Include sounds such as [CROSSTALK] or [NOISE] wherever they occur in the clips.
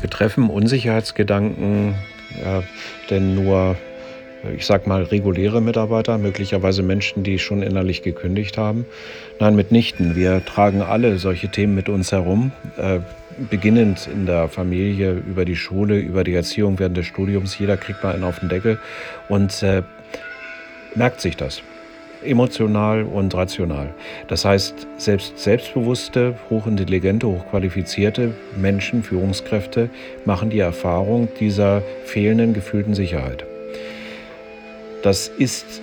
Wir treffen Unsicherheitsgedanken, ja, denn nur, ich sag mal, reguläre Mitarbeiter, möglicherweise Menschen, die schon innerlich gekündigt haben. Nein, mitnichten. Wir tragen alle solche Themen mit uns herum, äh, beginnend in der Familie, über die Schule, über die Erziehung während des Studiums. Jeder kriegt mal einen auf den Deckel und äh, merkt sich das emotional und rational. Das heißt, selbst selbstbewusste, hochintelligente, hochqualifizierte Menschen, Führungskräfte machen die Erfahrung dieser fehlenden gefühlten Sicherheit. Das ist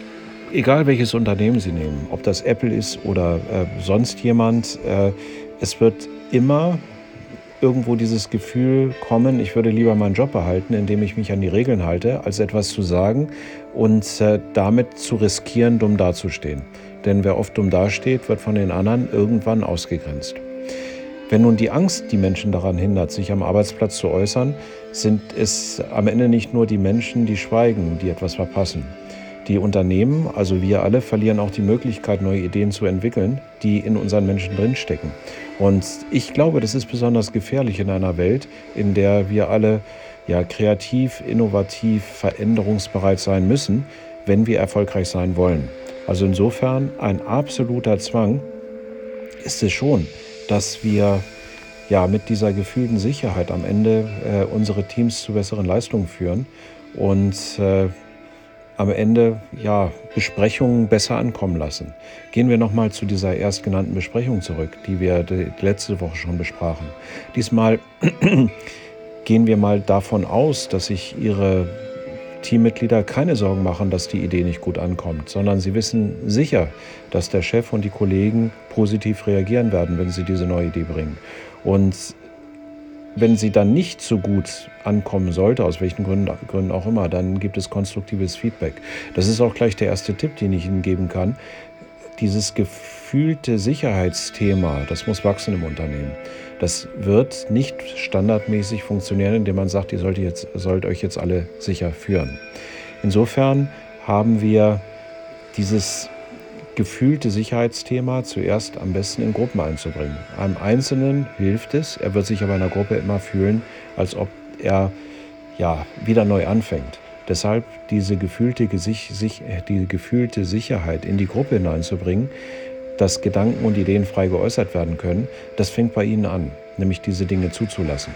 egal welches Unternehmen Sie nehmen, ob das Apple ist oder äh, sonst jemand, äh, es wird immer irgendwo dieses Gefühl kommen, ich würde lieber meinen Job behalten, indem ich mich an die Regeln halte, als etwas zu sagen und äh, damit zu riskieren, dumm dazustehen. Denn wer oft dumm dasteht, wird von den anderen irgendwann ausgegrenzt. Wenn nun die Angst die Menschen daran hindert, sich am Arbeitsplatz zu äußern, sind es am Ende nicht nur die Menschen, die schweigen, die etwas verpassen. Die Unternehmen, also wir alle, verlieren auch die Möglichkeit, neue Ideen zu entwickeln, die in unseren Menschen drinstecken. Und ich glaube, das ist besonders gefährlich in einer Welt, in der wir alle ja, kreativ, innovativ, veränderungsbereit sein müssen, wenn wir erfolgreich sein wollen. Also insofern ein absoluter Zwang ist es schon, dass wir ja mit dieser gefühlten Sicherheit am Ende äh, unsere Teams zu besseren Leistungen führen und äh, am Ende ja Besprechungen besser ankommen lassen. Gehen wir nochmal zu dieser erstgenannten Besprechung zurück, die wir die letzte Woche schon besprachen. Diesmal [CLEARS THROAT] gehen wir mal davon aus, dass sich Ihre Teammitglieder keine Sorgen machen, dass die Idee nicht gut ankommt, sondern sie wissen sicher, dass der Chef und die Kollegen positiv reagieren werden, wenn sie diese neue Idee bringen. Und wenn sie dann nicht so gut ankommen sollte, aus welchen Gründen, auch immer, dann gibt es konstruktives Feedback. Das ist auch gleich der erste Tipp, den ich Ihnen geben kann. Dieses gefühlte Sicherheitsthema, das muss wachsen im Unternehmen. Das wird nicht standardmäßig funktionieren, indem man sagt, ihr sollt, jetzt, sollt euch jetzt alle sicher führen. Insofern haben wir dieses gefühlte Sicherheitsthema zuerst am besten in Gruppen einzubringen. Einem Einzelnen hilft es, er wird sich aber in der Gruppe immer fühlen, als ob er ja, wieder neu anfängt. Deshalb diese gefühlte, die gefühlte Sicherheit in die Gruppe hineinzubringen, dass Gedanken und Ideen frei geäußert werden können, das fängt bei Ihnen an, nämlich diese Dinge zuzulassen.